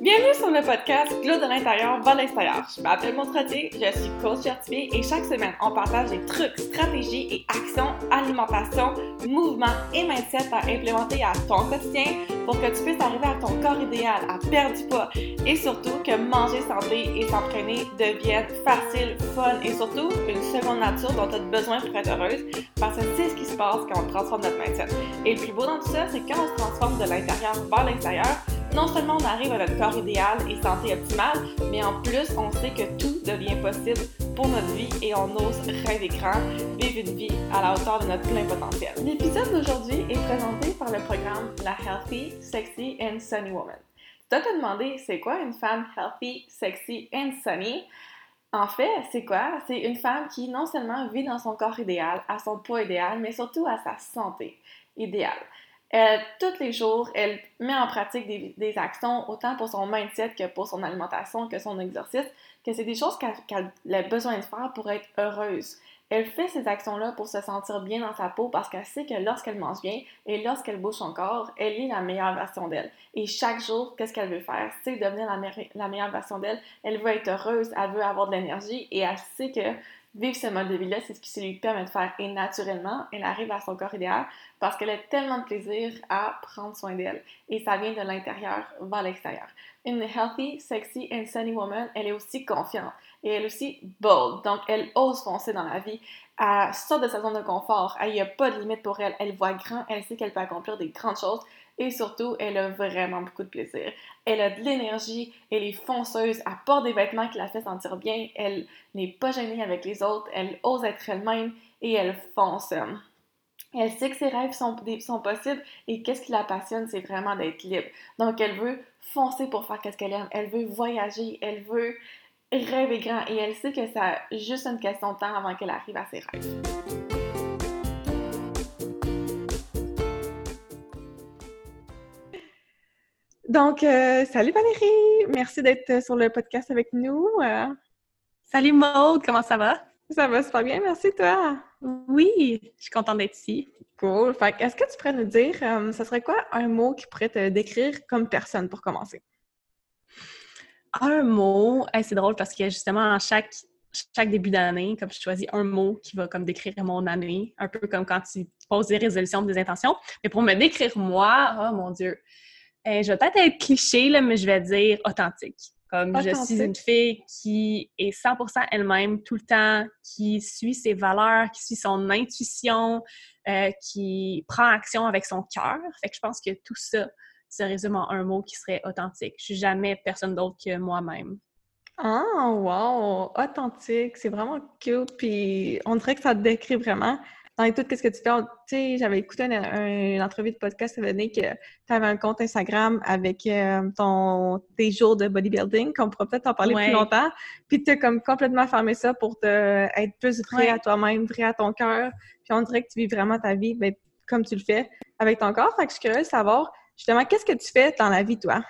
Bienvenue sur le podcast Glow de l'intérieur vers l'extérieur. Je m'appelle Montretier, je suis coach certifié et chaque semaine, on partage des trucs, stratégies et actions, alimentation, mouvement et mindset à implémenter à ton quotidien pour que tu puisses arriver à ton corps idéal, à perdre du poids et surtout que manger santé et s'entraîner devienne facile, fun et surtout une seconde nature dont tu as besoin pour être heureuse parce que c'est ce qui se passe quand on transforme notre mindset. Et le plus beau dans tout ça, c'est quand on se transforme de l'intérieur vers l'extérieur, non seulement on arrive à notre corps idéal et santé optimale, mais en plus, on sait que tout devient possible pour notre vie et on ose rêver grand, vivre une vie à la hauteur de notre plein potentiel. L'épisode d'aujourd'hui est présenté par le programme La Healthy, Sexy and Sunny Woman. Tu dois te demander, c'est quoi une femme healthy, sexy and sunny? En fait, c'est quoi? C'est une femme qui non seulement vit dans son corps idéal, à son poids idéal, mais surtout à sa santé idéale. Elle, tous les jours, elle met en pratique des, actions autant pour son mindset que pour son alimentation, que son exercice, que c'est des choses qu'elle a besoin de faire pour être heureuse. Elle fait ces actions-là pour se sentir bien dans sa peau parce qu'elle sait que lorsqu'elle mange bien et lorsqu'elle bouge son corps, elle est la meilleure version d'elle. Et chaque jour, qu'est-ce qu'elle veut faire? C'est devenir la, la meilleure version d'elle. Elle veut être heureuse, elle veut avoir de l'énergie et elle sait que vivre ce mode de vie-là, c'est ce qui lui permet de faire. Et naturellement, elle arrive à son corps idéal parce qu'elle a tellement de plaisir à prendre soin d'elle. Et ça vient de l'intérieur vers l'extérieur. Une healthy, sexy and sunny woman, elle est aussi confiante et elle est aussi bold. Donc, elle ose foncer dans la vie. Elle sort de sa zone de confort. Il n'y a pas de limite pour elle. Elle voit grand. Elle sait qu'elle peut accomplir des grandes choses. Et surtout, elle a vraiment beaucoup de plaisir. Elle a de l'énergie, elle est fonceuse, elle porte des vêtements qui la fait sentir bien, elle n'est pas gênée avec les autres, elle ose être elle-même et elle fonce. Elle sait que ses rêves sont, possibles et qu'est-ce qui la passionne, c'est vraiment d'être libre. Donc, elle veut foncer pour faire ce qu'elle aime. Elle veut voyager, elle veut rêver grand et elle sait que c'est juste une question de temps avant qu'elle arrive à ses rêves. Donc, euh, salut Valérie! Merci d'être sur le podcast avec nous. Euh, salut Maude, comment ça va? Ça va super bien, merci toi! Oui, je suis contente d'être ici. Cool. Fait est-ce que tu pourrais nous dire, euh, ce serait quoi un mot qui pourrait te décrire comme personne pour commencer? Un mot, c'est drôle parce que justement, chaque, chaque début d'année, comme je choisis un mot qui va comme décrire mon année, un peu comme quand tu poses des résolutions, des intentions. Mais pour me décrire moi, oh mon Dieu, euh, je vais peut-être être cliché, là, mais je vais dire authentique. Comme je suis une fille qui est 100% elle-même tout le temps, qui suit ses valeurs, qui suit son intuition, euh, qui prend action avec son cœur. Fait que je pense que tout ça se résume en un mot qui serait authentique. Je suis jamais personne d'autre que moi-même. Ah, wow! Authentique, c'est vraiment cute. Puis on dirait que ça te décrit vraiment dans tout ce que tu fais? Tu sais, j'avais écouté une, entrevue de podcast, ça venait que tu avais un compte Instagram avec euh, ton, tes jours de bodybuilding, qu'on pourrait peut-être en parler plus longtemps. Puis tu as comme complètement fermé ça pour te, être plus vrai à toi-même, vrai à ton cœur. Puis on dirait que tu vis vraiment ta vie ben, comme tu le fais avec ton corps. Fait que je suis curieuse de savoir, justement, qu'est-ce que tu fais dans la vie, toi?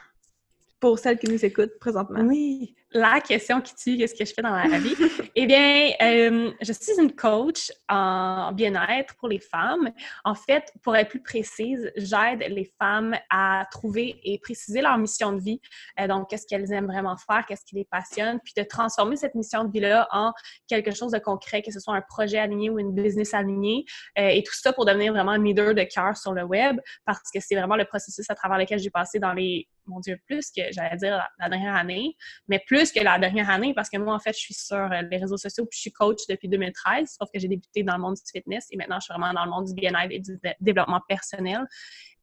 Pour celles qui nous écoutent présentement? Oui la question qui tue qu'est-ce que je fais dans la vie? eh bien, euh, je suis une coach en bien-être pour les femmes. En fait, pour être plus précise, j'aide les femmes à trouver et préciser leur mission de vie. Euh, donc, qu'est-ce qu'elles aiment vraiment faire, qu'est-ce qui les passionne, puis de transformer cette mission de vie-là en quelque chose de concret, que ce soit un projet aligné ou une business alignée. Euh, et tout ça pour devenir vraiment un leader de cœur sur le web, parce que c'est vraiment le processus à travers lequel j'ai passé dans les, mon Dieu, plus que j'allais dire la, dernière année, mais plus que la dernière année parce que moi, en fait, je suis sur euh, les réseaux sociaux puis je suis coach depuis 2013, sauf que j'ai débuté dans le monde du fitness et maintenant, je suis vraiment dans le monde du bien-être et du développement personnel.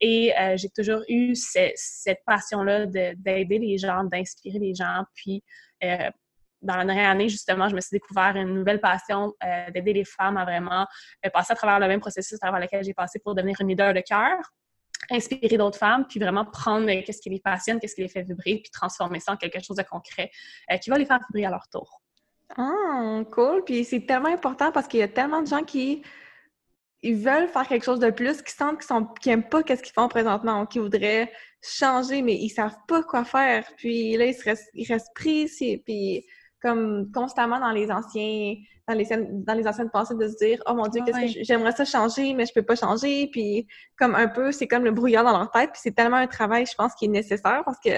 Et euh, j'ai toujours eu cette passion-là d'aider les gens, d'inspirer les gens. Puis, euh, dans la dernière année, justement, je me suis découvert une nouvelle passion d'aider les femmes à vraiment passer à travers le même processus à travers lequel j'ai passé pour devenir une leader de cœur inspirer d'autres femmes, puis vraiment prendre euh, qu'est-ce qui les passionne, qu'est-ce qui les fait vibrer, puis transformer ça en quelque chose de concret euh, qui va les faire vibrer à leur tour. Ah, cool. Puis c'est tellement important parce qu'il y a tellement de gens qui ils veulent faire quelque chose de plus, qui sentent qu'ils n'aiment pas qu'est-ce qu'ils font présentement, qui voudraient changer, mais ils savent pas quoi faire. Puis là, ils, restent, ils restent pris, puis comme constamment dans les anciens dans les, dans les anciennes pensées de se dire oh mon dieu qu'est-ce que j'aimerais ça changer mais je peux pas changer. Puis comme un peu c'est comme le brouillard dans leur tête. Puis c'est tellement un travail je pense qui est nécessaire. Parce que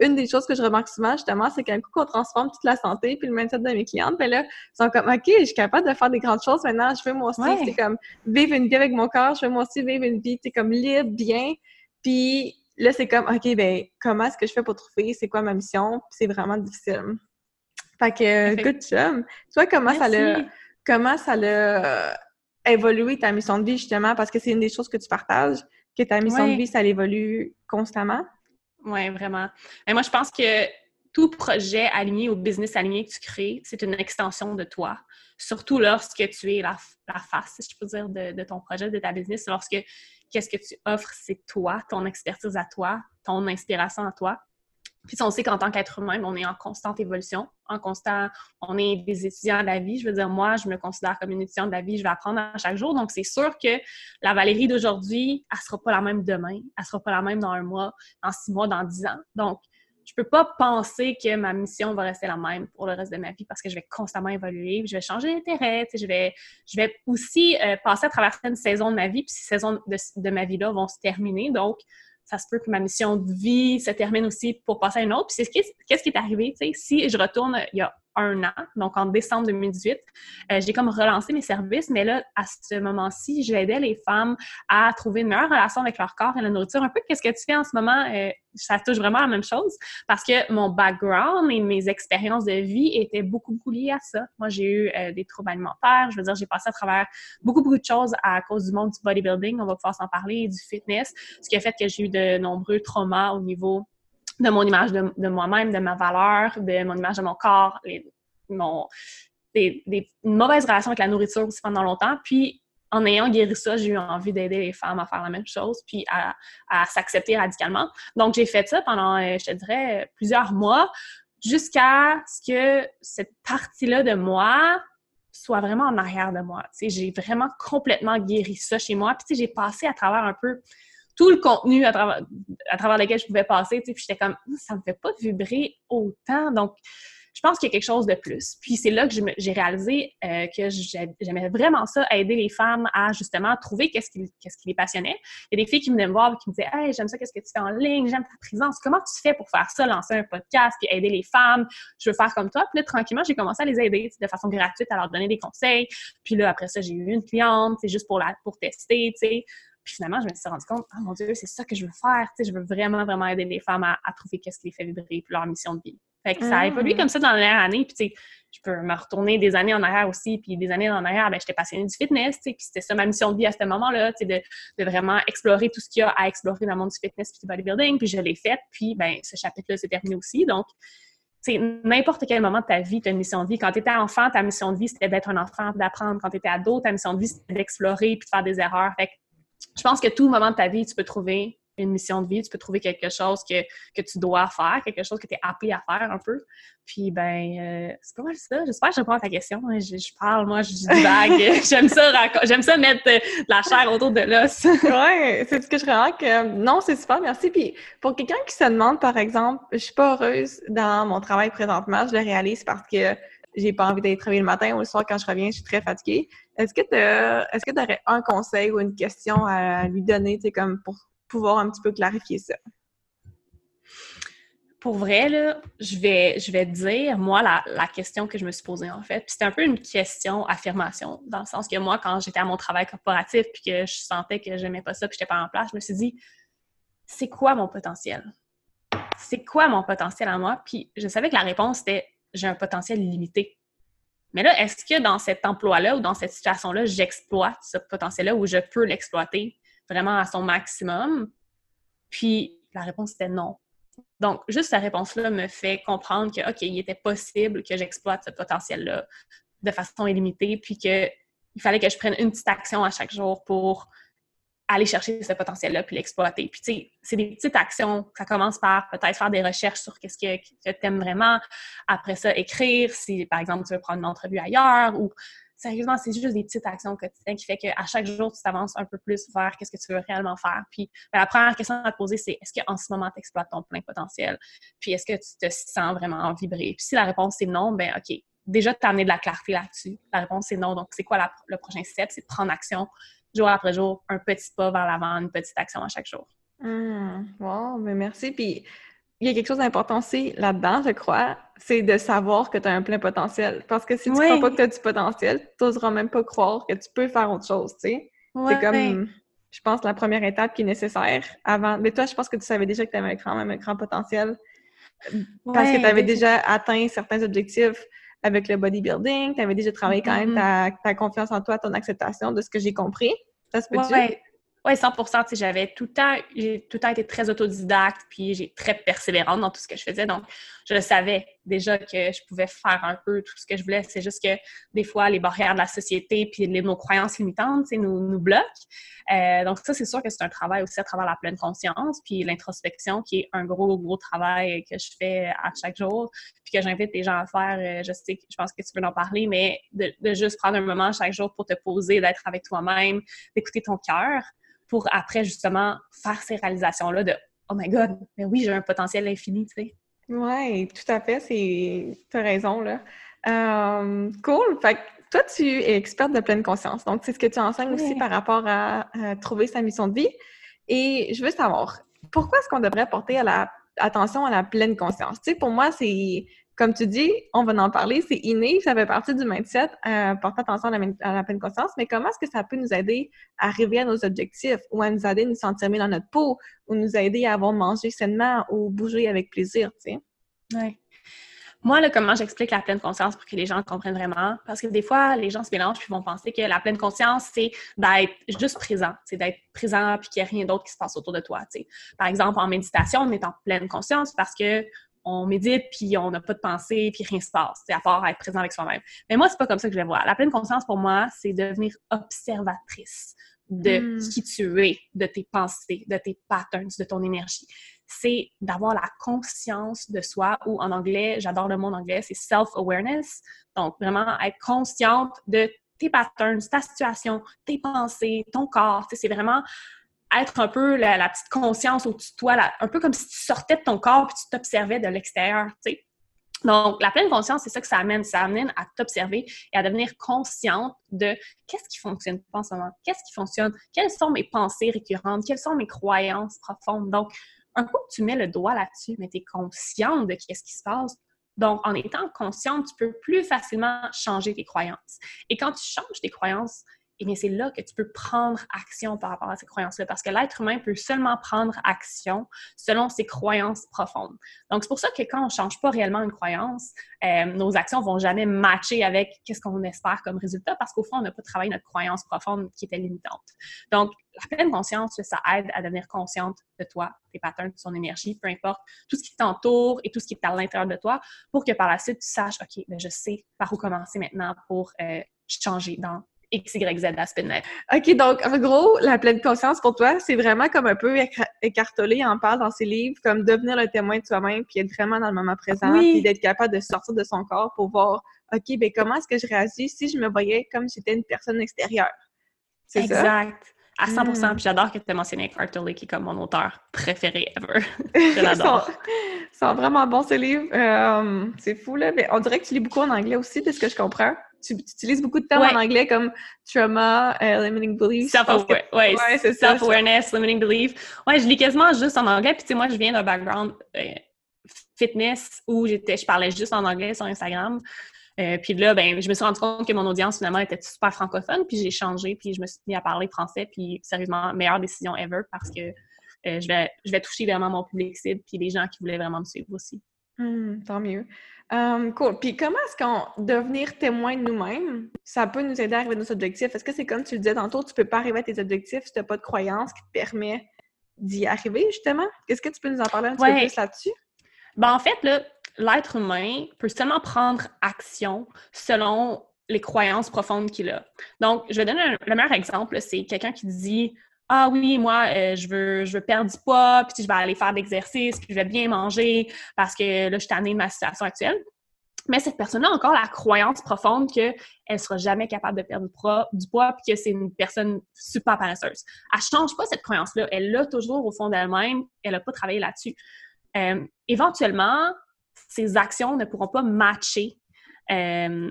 une des choses que je remarque souvent, justement, c'est qu'un coup qu'on transforme toute la santé puis le mindset de mes clientes, ben là, ils sont comme, OK, je suis capable de faire des grandes choses maintenant, je veux moi aussi, c'est comme, vivre une vie avec mon corps, je veux moi aussi vivre une vie, c'est comme, libre, bien, puis là, c'est comme, OK, ben, comment est-ce que je fais pour trouver, c'est quoi ma mission, c'est vraiment difficile. Fait que, good job! Toi, comment ça l'a, comment ça l'a évolué ta mission de vie, justement, parce que c'est une des choses que tu partages, que ta mission de vie, ça évolue constamment? Oui, vraiment. Et moi, je pense que tout projet aligné ou business aligné que tu crées, c'est une extension de toi. Surtout lorsque tu es la, face, si je peux dire, de, ton projet, de ta business. Lorsque qu'est-ce que tu offres, c'est toi, ton expertise à toi, ton inspiration à toi. Puis on sait qu'en tant qu'être humain, on est en constante évolution, en constant, on est des étudiants de la vie. Je veux dire, moi, je me considère comme une étudiante de la vie, je vais apprendre à chaque jour. Donc, c'est sûr que la Valérie d'aujourd'hui, elle sera pas la même demain, elle sera pas la même dans un mois, dans six mois, dans dix ans. Donc, je peux pas penser que ma mission va rester la même pour le reste de ma vie parce que je vais constamment évoluer, je vais changer d'intérêt, je vais, je vais aussi euh, passer à travers une saison de ma vie, puis ces saisons de, de ma vie-là vont se terminer. Donc, ça se peut que ma mission de vie se termine aussi pour passer à une autre. Puis c'est qu'est-ce qui est arrivé, tu sais, si je retourne il y a un an, donc en décembre 2018. Euh, j'ai comme relancé mes services, mais là, à ce moment-ci, j'aidais les femmes à trouver une meilleure relation avec leur corps et la nourriture. Un peu qu'est-ce que tu fais en ce moment, euh, ça touche vraiment la même chose parce que mon background et mes expériences de vie étaient beaucoup, beaucoup liées à ça. Moi, j'ai eu euh, des troubles alimentaires, je veux dire, j'ai passé à travers beaucoup, beaucoup de choses à cause du monde du bodybuilding, on va pouvoir s'en parler, du fitness, ce qui a fait que j'ai eu de nombreux traumas au niveau de mon image de, moi-même, de ma valeur, de mon image de mon corps, des, des, une mauvaise relation avec la nourriture aussi pendant longtemps. Puis, en ayant guéri ça, j'ai eu envie d'aider les femmes à faire la même chose, puis à, à s'accepter radicalement. Donc, j'ai fait ça pendant, euh, je te dirais, plusieurs mois, jusqu'à ce que cette partie-là de moi soit vraiment en arrière de moi. J'ai vraiment complètement guéri ça chez moi. Puis, j'ai passé à travers un peu tout le contenu à travers, à travers lequel je pouvais passer, puis j'étais comme, ça me fait pas vibrer autant. Donc, je pense qu'il y a quelque chose de plus. Puis c'est là que j'ai réalisé euh, que j'aimais vraiment ça, aider les femmes à justement trouver qu'est-ce qui, qui les passionnait. Il y a des filles qui venaient me voir et qui me disaient Hey, j'aime ça, qu'est-ce que tu fais en ligne, j'aime ta présence. Comment tu fais pour faire ça, lancer un podcast, puis aider les femmes? Je veux faire comme toi. Puis là, tranquillement, j'ai commencé à les aider de façon gratuite, à leur donner des conseils. Puis là, après ça, j'ai eu une cliente, c'est juste pour, la, pour tester, tu sais. Puis finalement, je me suis rendu compte, oh mon Dieu, c'est ça que je veux faire. Tu sais, je veux vraiment, vraiment aider les femmes à, trouver qu'est-ce qui les fait vibrer, puis leur mission de vie. Fait que ça a évolué mm. comme ça dans la dernière année. Puis tu sais, je peux me retourner des années en arrière aussi. Puis des années en arrière, ben, j'étais passionnée du fitness. Tu sais, puis c'était ça ma mission de vie à ce moment-là, tu sais, de, de, vraiment explorer tout ce qu'il y a à explorer dans le monde du fitness puis du bodybuilding. Puis je l'ai fait. Puis ben, ce chapitre-là s'est terminé aussi. Donc, c'est n'importe quel moment de ta vie, tu as une mission de vie. Quand tu étais enfant, ta mission de vie, c'était d'être un enfant, d'apprendre. Quand tu étais ado, ta mission de vie, c'était d'explorer puis de faire des erreurs. Fait que je pense que tout moment de ta vie, tu peux trouver une mission de vie, tu peux trouver quelque chose que, que tu dois faire, quelque chose que tu es appelé à faire un peu. Puis, ben, euh, c'est pas mal ça. J'espère que je réponds à ta question. Hein. Je, parle, moi, je divague. j'aime ça, j'aime ça mettre euh, de la chair autour de l'os. ouais, c'est ce que je remarque. non, c'est super, merci. Puis, pour quelqu'un qui se demande, par exemple, je suis pas heureuse dans mon travail présentement, je le réalise parce que j'ai pas envie d'aller travailler le matin ou le soir quand je reviens, je suis très fatiguée. Est-ce que tu est-ce que aurais un conseil ou une question à lui donner, comme pour pouvoir un petit peu clarifier ça? Pour vrai, là, je vais, je vais dire, moi, la, question que je me suis posée, en fait, c'était un peu une question affirmation, dans le sens que moi, quand j'étais à mon travail corporatif, puis que je sentais que j'aimais pas ça, puis j'étais pas en place, je me suis dit, c'est quoi mon potentiel? C'est quoi mon potentiel à moi? Puis je savais que la réponse était, j'ai un potentiel limité. Mais là, est-ce que dans cet emploi-là ou dans cette situation-là, j'exploite ce potentiel-là ou je peux l'exploiter vraiment à son maximum? Puis la réponse était non. Donc, juste cette réponse-là me fait comprendre que, OK, il était possible que j'exploite ce potentiel-là de façon illimitée, puis qu'il fallait que je prenne une petite action à chaque jour pour aller chercher ce potentiel-là puis l'exploiter. Puis, tu sais, c'est des petites actions. Ça commence par peut-être faire des recherches sur qu'est-ce que, tu aimes vraiment. Après ça, écrire si, par exemple, tu veux prendre une entrevue ailleurs ou sérieusement, c'est juste des petites actions quotidiennes qui fait qu'à chaque jour, tu t'avances un peu plus vers qu'est-ce que tu veux réellement faire. Puis, ben, la première question à te poser, c'est est-ce qu'en ce moment, tu exploites ton plein potentiel? Puis, est-ce que tu te sens vraiment vibrer? Puis, si la réponse est non, ben OK, déjà t'amener de la clarté là-dessus. La réponse, c'est non. Donc, c'est quoi le prochain step? C'est de prendre action jour après jour, un petit pas vers l'avant, une petite action à chaque jour. Mmh, wow, mais merci. Puis, il y a quelque chose d'important aussi là-dedans, je crois, c'est de savoir que tu as un plein potentiel. Parce que si tu ne crois pas que tu as du potentiel, tu n'oseras même pas croire que tu peux faire autre chose, tu sais. C'est comme, je pense, la première étape qui est nécessaire avant. Mais toi, je pense que tu savais déjà que tu avais même un grand potentiel parce que tu avais déjà atteint certains objectifs avec le bodybuilding, tu avais déjà travaillé quand même mm-hmm. ta, ta, confiance en toi, ton acceptation de ce que j'ai compris. Ça se peut-tu? Oui, 100% J'avais tout le temps, j'ai tout le temps été très autodidacte, puis j'ai très persévérante dans tout ce que je faisais. Donc, je savais déjà que je pouvais faire un peu tout ce que je voulais. C'est juste que des fois, les barrières de la société puis les, nos croyances limitantes, nous, nous bloquent. Euh, donc, ça, c'est sûr que c'est un travail aussi à travers la pleine conscience, puis l'introspection, qui est un gros, gros travail que je fais à chaque jour, puis que j'invite les gens à faire. Euh, je sais, je pense que tu peux en parler, mais de, de juste prendre un moment chaque jour pour te poser, d'être avec toi-même, d'écouter ton cœur pour après, justement, faire ces réalisations-là de Oh my God, mais oui, j'ai un potentiel infini, tu sais. Oui, tout à fait, c'est... tu as raison, là. Euh, cool! Fait que toi, tu es experte de pleine conscience. Donc, c'est ce que tu enseignes aussi par rapport à, trouver sa mission de vie. Et je veux savoir, pourquoi est-ce qu'on devrait porter à la, attention à la pleine conscience? Tu sais, pour moi, c'est comme tu dis, on va en parler, c'est inné, ça fait partie du mindset, euh, porter attention à la, pleine conscience, mais comment est-ce que ça peut nous aider à arriver à nos objectifs ou à nous aider à nous sentir mieux dans notre peau ou nous aider à avoir mangé sainement ou bouger avec plaisir, tu sais? Oui. Moi, là, comment j'explique la pleine conscience pour que les gens comprennent vraiment? Parce que des fois, les gens se mélangent et vont penser que la pleine conscience, c'est d'être juste présent, c'est d'être présent puis qu'il n'y a rien d'autre qui se passe autour de toi. Par exemple, en méditation, on est en pleine conscience parce que on médite, puis on n'a pas de pensée, puis rien se passe, c'est à part être présent avec soi-même. Mais moi, c'est pas comme ça que je vais voir. La pleine conscience, pour moi, c'est devenir observatrice de hmm. qui tu es, de tes pensées, de tes patterns, de ton énergie. C'est d'avoir la conscience de soi, ou en anglais, j'adore le mot en anglais, c'est self-awareness. Donc, vraiment être consciente de tes patterns, ta situation, tes pensées, ton corps. C'est vraiment être un peu la, petite conscience au-dessus de toi, un peu comme si tu sortais de ton corps et tu t'observais de l'extérieur, tu sais. Donc, la pleine conscience, c'est ça que ça amène. Ça amène à t'observer et à devenir consciente de qu'est-ce qui fonctionne pas en ce moment, qu'est-ce qui fonctionne, quelles sont mes pensées récurrentes, quelles sont mes croyances profondes. Donc, un coup que tu mets le doigt là-dessus, mais tu es consciente de qu'est-ce qui se passe, donc, en étant consciente, tu peux plus facilement changer tes croyances. Et quand tu changes tes croyances, et bien c'est là que tu peux prendre action par rapport à ces croyances-là, parce que l'être humain peut seulement prendre action selon ses croyances profondes. Donc, c'est pour ça que quand on ne change pas réellement une croyance, euh, nos actions vont jamais matcher avec qu'est-ce qu'on espère comme résultat, parce qu'au fond, on n'a pas travaillé notre croyance profonde qui était limitante. Donc, la pleine conscience, ça aide à devenir consciente de toi, tes patterns, de son énergie, peu importe, tout ce qui t'entoure et tout ce qui est à l'intérieur de toi, pour que par la suite, tu saches, OK, ben, je sais par où commencer maintenant pour euh, changer dans X, Y, Z aspect de OK, donc, en gros, la pleine conscience pour toi, c'est vraiment comme un peu écartolé, en parle dans ses livres, comme devenir le témoin de soi-même, puis être vraiment dans le moment présent, puis d'être capable de sortir de son corps pour voir, OK, ben comment est-ce que je réagis si je me voyais comme si j'étais une personne extérieure? C'est exact. À 100 hmm. Puis j'adore que tu aies mentionné Eckhart Tolle, qui est comme mon auteur préféré ever. je l'adore. Ils sont vraiment bons, ces livres. Euh, c'est fou, là. Mais on dirait que tu lis beaucoup en anglais aussi, de ce que je comprends tu, utilises beaucoup de termes en anglais comme trauma, uh, limiting belief. Self-awareness, limiting belief. Ouais, je lis quasiment juste en anglais. Puis, tu sais, moi, je viens d'un background euh, fitness où j'étais, je parlais juste en anglais sur Instagram. Euh, puis là, ben, je me suis rendu compte que mon audience, finalement, était super francophone. Puis j'ai changé, puis je me suis mis à parler français. Puis, sérieusement, meilleure décision ever parce que je, vais, je vais toucher vraiment mon public cible puis les gens qui voulaient vraiment me suivre aussi. Mmh, tant mieux. Um, cool. Puis comment est-ce qu'on devenir témoin de nous-mêmes, ça peut nous aider à arriver à nos objectifs? Est-ce que c'est comme tu le disais tantôt, tu peux pas arriver à tes objectifs si tu n'as pas de croyance qui te permet d'y arriver, justement? Est-ce que tu peux nous en parler un petit peu plus là-dessus? Ben, en fait, l'être humain peut seulement prendre action selon les croyances profondes qu'il a. Donc, je vais donner le meilleur exemple, c'est quelqu'un qui dit ah oui, moi, euh, je, veux, je veux perdre du poids, puis je vais aller faire de l'exercice, puis je vais bien manger parce que là, je suis tannée de ma situation actuelle. Mais cette personne-là a encore la croyance profonde qu'elle ne sera jamais capable de perdre du poids, puis que c'est une personne super paresseuse. Elle ne change pas cette croyance-là. Elle l'a toujours au fond d'elle-même. Elle n'a pas travaillé là-dessus. Euh, éventuellement, ses actions ne pourront pas matcher euh,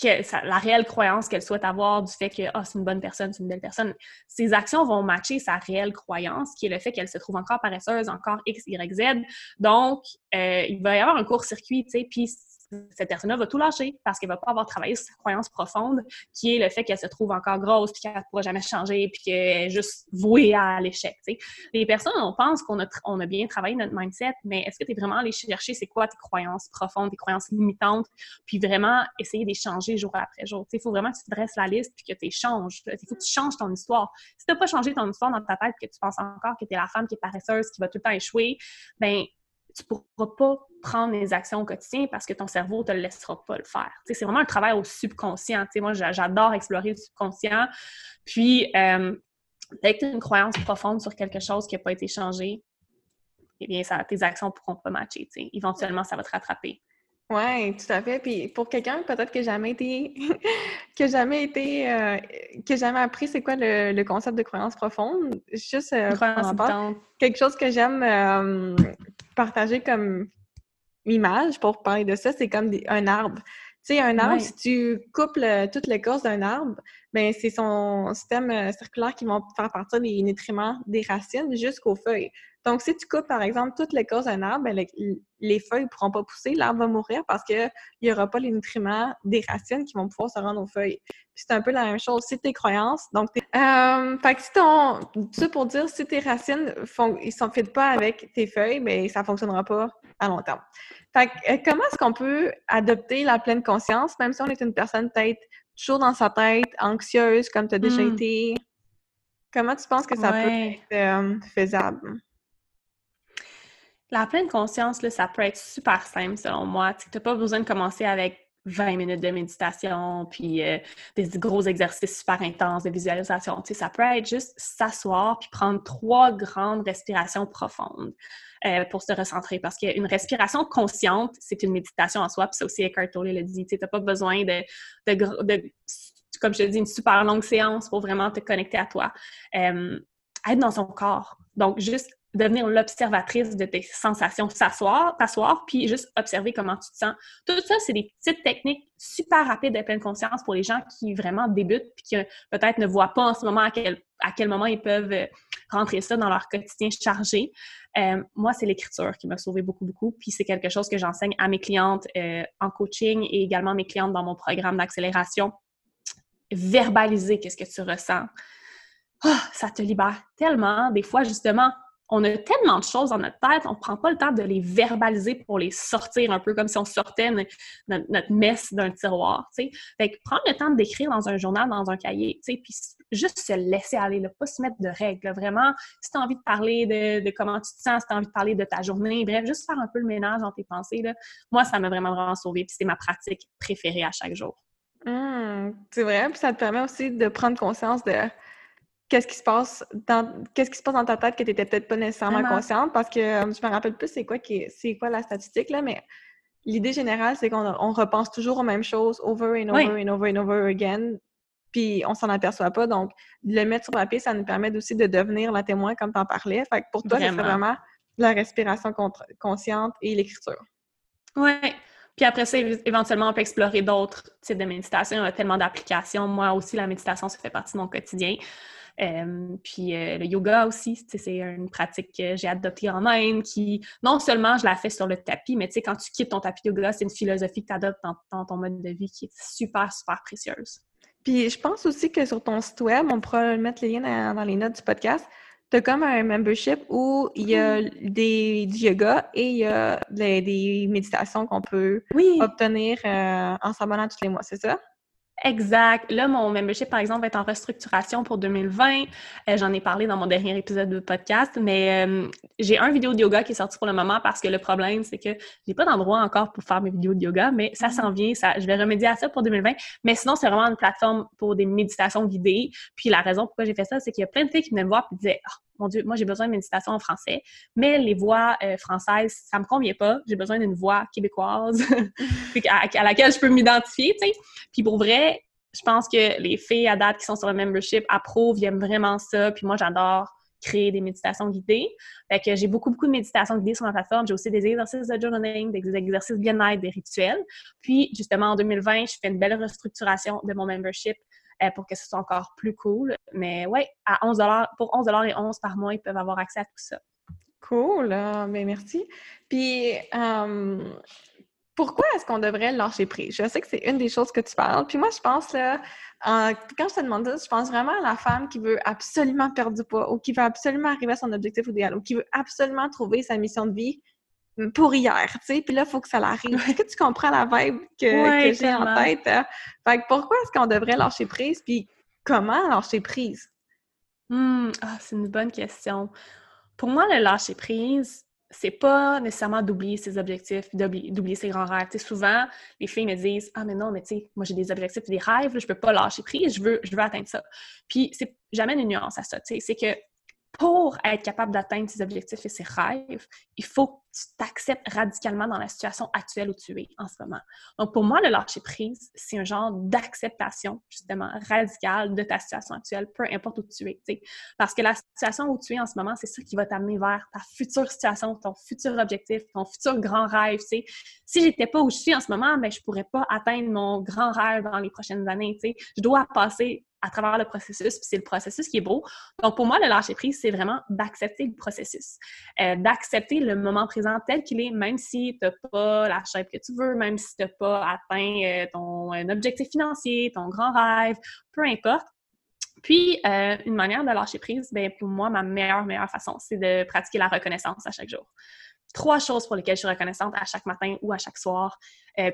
que la réelle croyance qu'elle souhaite avoir du fait que oh, c'est une bonne personne, c'est une belle personne, ses actions vont matcher sa réelle croyance, qui est le fait qu'elle se trouve encore paresseuse, encore X, Y, Z. Donc, euh, il va y avoir un court-circuit, tu sais, puis cette personne-là va tout lâcher parce qu'elle va pas avoir travaillé sur sa croyance profonde, qui est le fait qu'elle se trouve encore grosse, puis qu'elle ne pourra jamais changer, puis qu'elle est juste vouée à l'échec. Les personnes, on pense qu'on a, on a bien travaillé notre mindset, mais est-ce que tu es vraiment allé chercher c'est quoi tes croyances profondes, tes croyances limitantes, puis vraiment essayer de les changer jour après jour? Il faut vraiment que tu te dresses la liste puis que tu changes. Il faut que tu changes ton histoire. Si tu n'as pas changé ton histoire dans ta tête, que tu penses encore que tu es la femme qui est paresseuse, qui va tout le temps échouer, ben tu ne pourras pas prendre les actions au quotidien parce que ton cerveau ne te laissera pas le faire. c'est vraiment un travail au subconscient. moi, j'adore explorer le subconscient. Puis, euh, dès que tu as une croyance profonde sur quelque chose qui n'a pas été changé, eh bien, ça, tes actions ne pourront pas matcher. Éventuellement, ça va te rattraper. Oui, tout à fait. Puis pour quelqu'un peut-être que jamais été que jamais été euh, que jamais appris c'est quoi le, concept de croyance profonde, juste euh, quelque chose que j'aime euh, partager comme image pour parler de ça, c'est comme un arbre. Tu sais, un arbre, si tu coupes toute l'écorce d'un arbre, ben c'est son système circulaire qui va faire partir les nutriments des racines jusqu'aux feuilles. Donc, si tu coupes, par exemple, toutes les causes d'un arbre, ben, les, feuilles ne pourront pas pousser, l'arbre va mourir parce qu'il n'y aura pas les nutriments des racines qui vont pouvoir se rendre aux feuilles. Puis c'est un peu la même chose. C'est tes croyances. Donc, euh, fait que si ton. Ça pour dire, si tes racines font, ils ne pas avec tes feuilles, ben, ça ne fonctionnera pas à long terme. Fait que, euh, comment est-ce qu'on peut adopter la pleine conscience, même si on est une personne peut-être toujours dans sa tête, anxieuse, comme tu as déjà hmm. été? Comment tu penses que ça peut être euh, faisable? La pleine conscience, là, ça peut être super simple selon moi. Tu n'as pas besoin de commencer avec 20 minutes de méditation, puis euh, des gros exercices super intenses de visualisation. Tu sais, ça peut être juste s'asseoir puis prendre trois grandes respirations profondes euh, pour se recentrer. Parce qu'une respiration consciente, c'est une méditation en soi, puis ça aussi Eckhart Tolle le dit. Tu n'as pas besoin de, de, comme je te dis, une super longue séance pour vraiment te connecter à toi. Euh, être dans son corps. Donc, juste devenir l'observatrice de tes sensations, s'asseoir, t'asseoir, puis juste observer comment tu te sens. Tout ça, c'est des petites techniques super rapides de pleine conscience pour les gens qui vraiment débutent puis qui euh, peut-être ne voient pas en ce moment à quel, à quel moment ils peuvent euh, rentrer ça dans leur quotidien chargé. Euh, moi, c'est l'écriture qui m'a sauvé beaucoup, beaucoup. Puis c'est quelque chose que j'enseigne à mes clientes en coaching et également mes clientes dans mon programme d'accélération. Verbaliser qu'est-ce que tu ressens. Ah, ça te libère tellement. Des fois, justement, on a tellement de choses dans notre tête, on ne prend pas le temps de les verbaliser pour les sortir un peu comme si on sortait notre, messe d'un tiroir. Fait que prendre le temps d'écrire dans un journal, dans un cahier, puis juste se laisser aller, pas se mettre de règles. Vraiment, si tu as envie de parler de, comment tu te sens, si tu as envie de parler de ta journée, bref, juste faire un peu le ménage dans tes pensées. Moi, ça m'a vraiment, vraiment sauvé. Puis c'est ma pratique préférée à chaque jour. Mmh, c'est vrai, puis ça te permet aussi de prendre conscience de qu'est-ce qui se passe dans qu'est-ce qui se passe dans ta tête que tu n'étais peut-être pas nécessairement consciente? Parce que euh, je me rappelle plus c'est quoi qui c'est quoi la statistique là mais l'idée générale c'est qu'on on repense toujours aux mêmes choses over and over and over and over again puis on s'en aperçoit pas donc le mettre sur papier ça nous permet aussi de devenir la témoin comme tu en parlais fait que pour toi c'est vraiment la respiration consciente et l'écriture. Oui. Puis après ça, éventuellement, on peut explorer d'autres types de méditation. Il y a tellement d'applications. Moi aussi, la méditation, ça fait partie de mon quotidien. Puis euh, le yoga aussi, c'est une pratique que j'ai adoptée en Inde qui, non seulement je la fais sur le tapis, mais tu sais, quand tu quittes ton tapis de yoga, c'est une philosophie que tu adoptes dans, ton mode de vie qui est super, super précieuse. Puis je pense aussi que sur ton site web, on pourra mettre les liens dans, les notes du podcast, tu as comme un membership où il y a des, du yoga et il y a des, méditations qu'on peut obtenir euh, en s'abonnant tous les mois, c'est ça? Exact. Là, mon membership, par exemple, va être en restructuration pour 2020. Euh, j'en ai parlé dans mon dernier épisode de podcast, mais euh, j'ai un vidéo de yoga qui est sorti pour le moment parce que le problème, c'est que j'ai pas d'endroit encore pour faire mes vidéos de yoga, mais ça s'en vient. Je vais remédier à ça pour 2020. Mais sinon, c'est vraiment une plateforme pour des méditations guidées. Puis la raison pourquoi j'ai fait ça, c'est qu'il y a plein de filles qui venaient me voir et disaient oh, mon Dieu, moi j'ai besoin de méditation en français, mais les voix euh, françaises, ça me convient pas. J'ai besoin d'une voix québécoise à, laquelle je peux m'identifier. Puis pour vrai, je pense que les filles à date qui sont sur le membership approuvent, ils aiment vraiment ça. Puis moi, j'adore créer des méditations guidées. Fait que j'ai beaucoup, beaucoup de méditations guidées sur ma plateforme. J'ai aussi des exercices de journaling, des exercices bien-être, des rituels. Puis, justement, en 2020, je fais une belle restructuration de mon membership euh, pour que ce soit encore plus cool. Mais ouais, à 11 pour 11 et 11 par mois, ils peuvent avoir accès à tout ça. Cool, ah, ben merci. Puis, pourquoi est-ce qu'on devrait lâcher prise? Je sais que c'est une des choses que tu parles. Puis moi, je pense, là, quand je te demande ça, je pense vraiment à la femme qui veut absolument perdre du poids ou qui veut absolument arriver à son objectif idéal ou qui veut absolument trouver sa mission de vie pour hier, tu sais, puis là, il faut que ça l'arrive. Est-ce que tu comprends la vibe que, j'ai en tête? Hein? Fait que pourquoi est-ce qu'on devrait lâcher prise, puis comment lâcher prise? Mmh, ah, c'est une bonne question. Pour moi, le lâcher prise, c'est pas nécessairement d'oublier ses objectifs, d'oublier ses grands rêves. souvent, les filles me disent Ah, mais non, mais tu sais, moi j'ai des objectifs et des rêves, je peux pas lâcher prise, je veux, je veux atteindre ça. Puis, c'est jamais une nuance à ça. C'est que pour être capable d'atteindre ses objectifs et ses rêves, il faut que tu t'acceptes radicalement dans la situation actuelle où tu es en ce moment. Donc, pour moi, le lâcher prise, c'est un genre d'acceptation, justement, radicale de ta situation actuelle, peu importe où tu es. Parce que la situation où tu es en ce moment, c'est ça qui va t'amener vers ta future situation, ton futur objectif, ton futur grand rêve. Si Si j'étais pas où je suis en ce moment, ben, je pourrais pas atteindre mon grand rêve dans les prochaines années. Je dois passer à travers le processus, puis c'est le processus qui est beau. Donc, pour moi, le lâcher prise, c'est vraiment d'accepter le processus, euh, d'accepter le moment présent tel qu'il est, même si tu n'as pas la shape que tu veux, même si tu n'as pas atteint euh, ton objectif financier, ton grand rêve, peu importe. Puis, euh, une manière de lâcher prise, ben, pour moi, ma meilleure, meilleure façon, c'est de pratiquer la reconnaissance à chaque jour trois choses pour lesquelles je suis reconnaissante à chaque matin ou à chaque soir.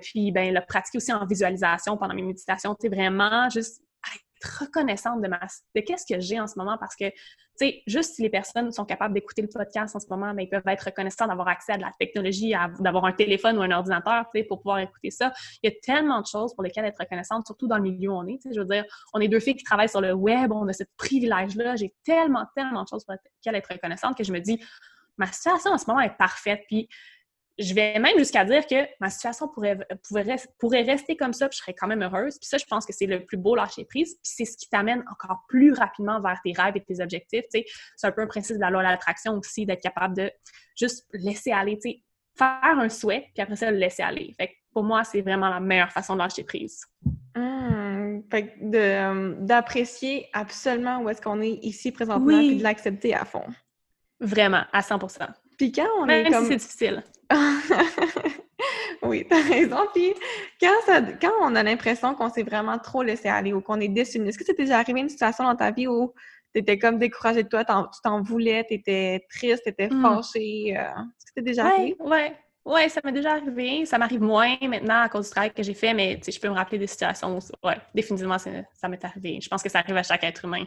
puis, ben, le pratiquer aussi en visualisation pendant mes méditations. C'est vraiment juste reconnaissante de, ma, de qu'est-ce que j'ai en ce moment parce que, tu sais, juste si les personnes sont capables d'écouter le podcast en ce moment, ben, ils peuvent être reconnaissants d'avoir accès à de la technologie, d'avoir un téléphone ou un ordinateur, tu sais, pour pouvoir écouter ça. Il y a tellement de choses pour lesquelles être reconnaissante, surtout dans le milieu où on est, tu sais, je veux dire, on est deux filles qui travaillent sur le web, on a ce privilège-là, j'ai tellement, tellement de choses pour lesquelles être reconnaissante que je me dis, ma situation en ce moment est parfaite, puis je vais même jusqu'à dire que ma situation pourrait, pourrait, pourrait, rester comme ça, puis je serais quand même heureuse. Puis ça, je pense que c'est le plus beau lâcher prise. Puis c'est ce qui t'amène encore plus rapidement vers tes rêves et tes objectifs. c'est un peu un principe de la loi de l'attraction aussi, d'être capable de juste laisser aller, faire un souhait, puis après ça, le laisser aller. Fait que pour moi, c'est vraiment la meilleure façon de lâcher prise. Mmh, fait euh, d'apprécier absolument où est-ce qu'on est ici présentement, puis de l'accepter à fond. Vraiment, à 100 Puis quand on est comme... c'est difficile. oui, t'as raison. Puis quand, on a l'impression qu'on s'est vraiment trop laissé aller ou qu'on est déçu, est-ce que c'était déjà arrivé une situation dans ta vie où tu étais comme découragée de toi, tu t'en voulais, tu étais triste, tu étais mmh. fâchée? Euh, est-ce que c'était déjà arrivé? Oui, ouais. ça m'est déjà arrivé. Ça m'arrive moins maintenant à cause du travail que j'ai fait, mais je peux me rappeler des situations où, ouais, définitivement, ça m'est arrivé. Je pense que ça arrive à chaque être humain.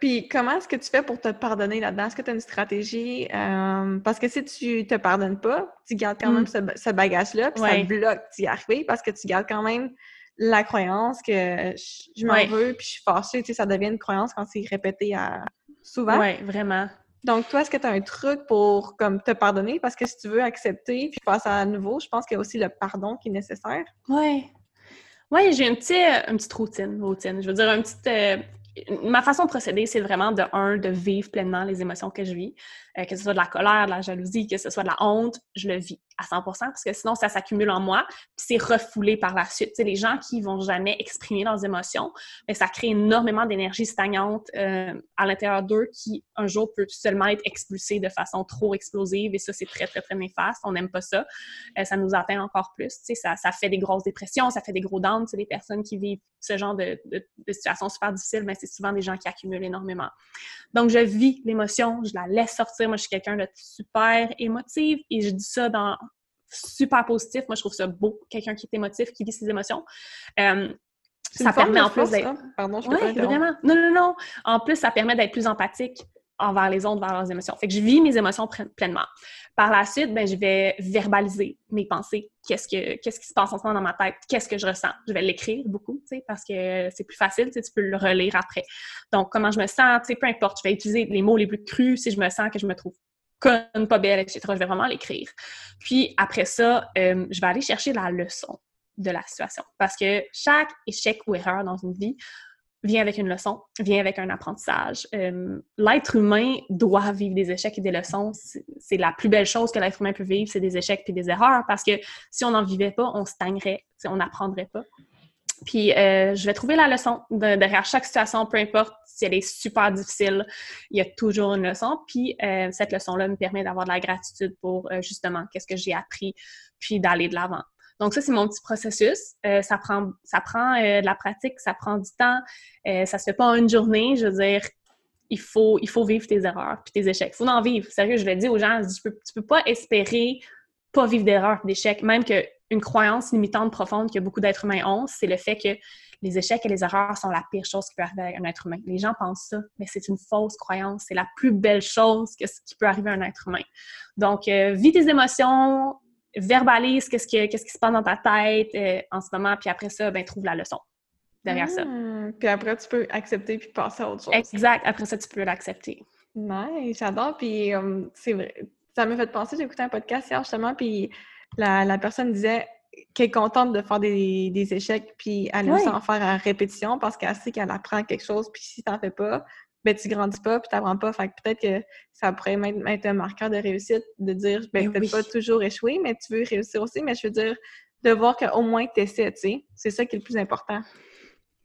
Puis comment est-ce que tu fais pour te pardonner là-dedans? Est-ce que tu as une stratégie? Euh, parce que si tu te pardonnes pas, tu gardes quand même mm. ce, bagage-là, puis ça te bloque d'y arriver parce que tu gardes quand même la croyance que je, m'en veux, puis je suis fâchée. Tu sais, ça devient une croyance quand c'est répété à... souvent. Oui, vraiment. Donc, toi, est-ce que tu as un truc pour comme te pardonner? Parce que si tu veux accepter puis passer à nouveau, je pense qu'il y a aussi le pardon qui est nécessaire. Oui. Oui, j'ai une petite, une petite routine, routine. Je veux dire, un petit... Euh, ma façon de procéder, c'est vraiment de un, de vivre pleinement les émotions que je vis, euh, que ce soit de la colère, de la jalousie, que ce soit de la honte, je le vis à 100 parce que sinon, ça s'accumule en moi, puis c'est refoulé par la suite. les gens qui vont jamais exprimer leurs émotions, mais ça crée énormément d'énergie stagnante euh, à l'intérieur d'eux qui, un jour, peut seulement être expulsée de façon trop explosive, et ça, c'est très, très, très néfaste. On n'aime pas ça. Euh, ça nous atteint encore plus. Ça, ça fait des grosses dépressions, ça fait des gros downs. Les personnes qui vivent ce genre de, de, de situations super difficiles, mais c'est souvent des gens qui accumulent énormément. Donc, je vis l'émotion, je la laisse sortir. Moi, je suis quelqu'un de super émotive et je dis ça dans super positif. Moi, je trouve ça beau, quelqu'un qui est émotif, qui vit ses émotions. Euh, ça permet en plus d'être. Pardon, je ouais, vraiment. Non, non, non. En plus, ça permet d'être plus empathique envers les autres, vers leurs émotions. Fait que je vis mes émotions pleinement. Par la suite, ben, je vais verbaliser mes pensées. Qu'est-ce, que, qu'est-ce qui se passe en ce moment dans ma tête? Qu'est-ce que je ressens? Je vais l'écrire beaucoup, tu sais, parce que c'est plus facile, tu, peux le relire après. Donc, comment je me sens, tu sais, peu importe, je vais utiliser les mots les plus crus si je me sens que je me trouve conne, pas belle, etc. Je vais vraiment l'écrire. Puis après ça, euh, je vais aller chercher la leçon de la situation. Parce que chaque échec ou erreur dans une vie vient avec une leçon, vient avec un apprentissage. Euh, l'être humain doit vivre des échecs et des leçons. C'est la plus belle chose que l'être humain peut vivre, c'est des échecs et des erreurs, parce que si on n'en vivait pas, on stagnerait, on n'apprendrait pas. Puis euh, je vais trouver la leçon derrière chaque situation, peu importe si elle est super difficile, il y a toujours une leçon. Puis euh, cette leçon-là me permet d'avoir de la gratitude pour justement qu'est-ce que j'ai appris, puis d'aller de l'avant. Donc ça, c'est mon petit processus. Euh, ça prend, ça prend euh, de la pratique, ça prend du temps. Euh, ça se fait pas en une journée. Je veux dire, il faut, il faut vivre tes erreurs puis tes échecs. Il faut en vivre. Sérieux, je le dis aux gens, je dis, tu peux, peux pas espérer pas vivre d'erreurs, d'échecs. Même qu'une croyance limitante profonde que beaucoup d'êtres humains ont, c'est le fait que les échecs et les erreurs sont la pire chose qui peut arriver à un être humain. Les gens pensent ça, mais c'est une fausse croyance. C'est la plus belle chose que ce qui peut arriver à un être humain. Donc, vis tes émotions, verbalise qu'est-ce qui, se passe dans ta tête euh, en ce moment, puis après ça, ben, trouve la leçon derrière ça. Ah, puis après, tu peux accepter puis passer à autre chose. Exact. Après ça, tu peux l'accepter. Nice, j'adore. Puis euh, c'est vrai, ça m'a fait penser, j'ai écouté un podcast hier justement, puis la, la personne disait qu'elle est contente de faire des, des échecs, puis elle aime ça en faire en répétition parce qu'elle sait qu'elle apprend quelque chose, puis si t'en fais pas, ben tu grandis pas puis t'apprends pas. Fait que peut-être que ça pourrait même être un marqueur de réussite de dire ben, ben peut-être pas toujours échouer, mais tu veux réussir aussi. Mais je veux dire, de voir qu'au moins tu essaies, tu sais. C'est ça qui est le plus important.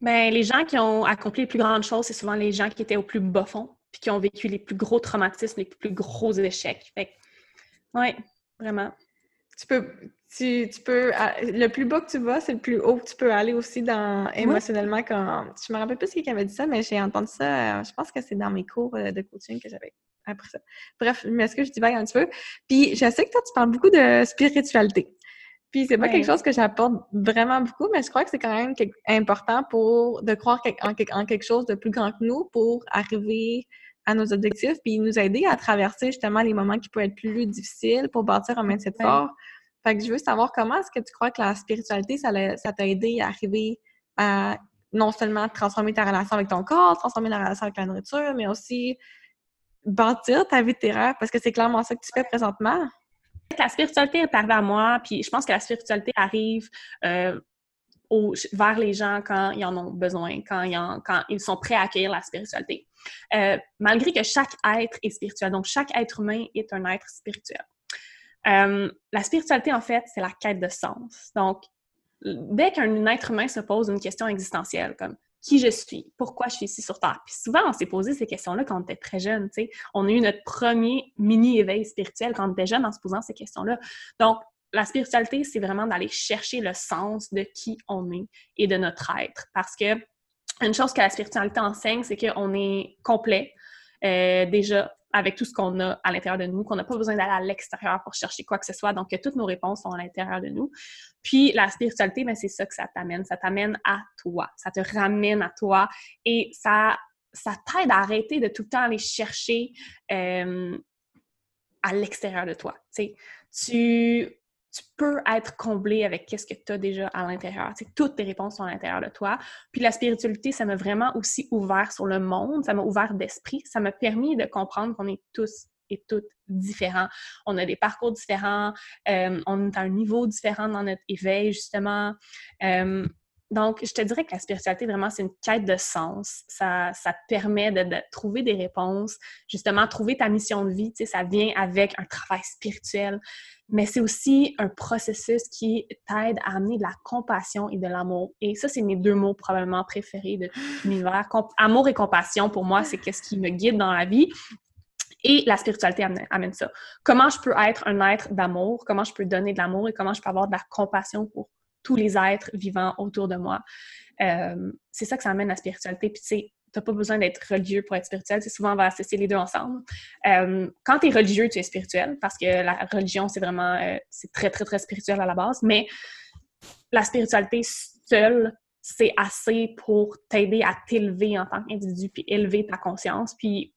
Ben, les gens qui ont accompli les plus grandes choses, c'est souvent les gens qui étaient au plus bas fond, puis qui ont vécu les plus gros traumatismes, les plus gros échecs. Fait ouais, vraiment. Tu peux, tu, peux. Le plus bas que tu vas, c'est le plus haut que tu peux aller aussi dans émotionnellement. Quand, je me rappelle plus qui avait dit ça, mais j'ai entendu ça. Euh, je pense que c'est dans mes cours euh, de coaching que j'avais appris ça. Bref, mais est-ce que je divague un petit peu? Puis je sais que toi, tu parles beaucoup de spiritualité. Puis c'est pas quelque chose que j'apporte vraiment beaucoup, mais je crois que c'est quand même important pour de croire en, en quelque chose de plus grand que nous pour arriver à nos objectifs, puis nous aider à traverser justement les moments qui peuvent être plus difficiles pour bâtir un mindset fort. Fait que je veux savoir comment est-ce que tu crois que la spiritualité, ça t'a aidé à arriver à non seulement transformer ta relation avec ton corps, transformer la relation avec la nourriture, mais aussi bâtir ta vie de terreur, parce que c'est clairement ça que tu fais présentement. La spiritualité est arrivée à moi, puis je pense que la spiritualité arrive euh, vers les gens quand ils en ont besoin, quand ils, quand ils sont prêts à accueillir la spiritualité. Euh, malgré que chaque être est spirituel, donc chaque être humain est un être spirituel. Euh, la spiritualité, en fait, c'est la quête de sens. Donc, dès qu'un être humain se pose une question existentielle, comme qui je suis, pourquoi je suis ici sur Terre. Puis souvent, on s'est posé ces questions-là quand on était très jeune. sais. On a eu notre premier mini-éveil spirituel quand on était jeune en se posant ces questions-là. Donc, la spiritualité, c'est vraiment d'aller chercher le sens de qui on est et de notre être. Parce que une chose que la spiritualité enseigne, c'est qu'on est complet. Euh, déjà, avec tout ce qu'on a à l'intérieur de nous, qu'on n'a pas besoin d'aller à l'extérieur pour chercher quoi que ce soit, donc que toutes nos réponses sont à l'intérieur de nous. Puis la spiritualité, ben, c'est ça que ça t'amène, ça t'amène à toi, ça te ramène à toi et ça, ça t'aide à arrêter de tout le temps aller chercher euh, à l'extérieur de toi. tu tu peux être comblé avec qu'est-ce que tu as déjà à l'intérieur. toutes tes réponses sont à l'intérieur de toi. Puis la spiritualité, ça m'a vraiment aussi ouvert sur le monde, ça m'a ouvert d'esprit, ça m'a permis de comprendre qu'on est tous et toutes différents. On a des parcours différents, euh, on est à un niveau différent dans notre éveil, justement. Euh, donc, je te dirais que la spiritualité, vraiment, c'est une quête de sens. Ça, ça te permet de, trouver des réponses, justement, trouver ta mission de vie. Tu sais, ça vient avec un travail spirituel, mais c'est aussi un processus qui t'aide à amener de la compassion et de l'amour. Et ça, c'est mes deux mots probablement préférés de l'univers. Amour et compassion, pour moi, c'est ce qui me guide dans la vie. Et la spiritualité amène, ça. Comment je peux être un être d'amour, comment je peux donner de l'amour? Et comment je peux avoir de la compassion pour tous les êtres vivants autour de moi. Euh, c'est ça que ça amène la spiritualité. Puis, tu sais, n'as pas besoin d'être religieux pour être spirituel. C'est souvent, on va associer les deux ensemble. Euh, quand tu es religieux, tu es spirituel parce que la religion, c'est vraiment, euh, c'est très, très, très spirituel à la base. Mais la spiritualité seule, c'est assez pour t'aider à t'élever en tant qu'individu puis élever ta conscience. Puis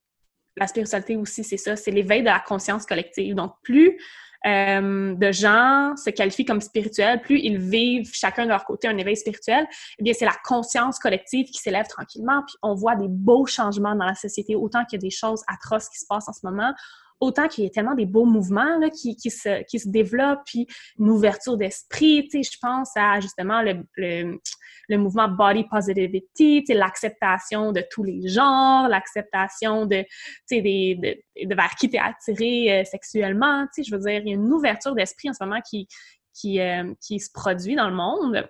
la spiritualité aussi, c'est ça, c'est l'éveil de la conscience collective. Donc, plus euh, de gens se qualifient comme spirituels, plus ils vivent chacun de leur côté un éveil spirituel, eh bien, c'est la conscience collective qui s'élève tranquillement, puis on voit des beaux changements dans la société, autant qu'il y a des choses atroces qui se passent en ce moment, autant qu'il y a tellement des beaux mouvements là, qui, qui, se, qui se développent, puis une ouverture d'esprit, tu sais, je pense à justement le, le, le mouvement body positivity, tu sais, l'acceptation de tous les genres, l'acceptation de, tu sais, des, de, de vers qui tu es attiré euh, sexuellement, tu sais, je veux dire, il y a une ouverture d'esprit en ce moment qui, qui, euh, qui se produit dans le monde.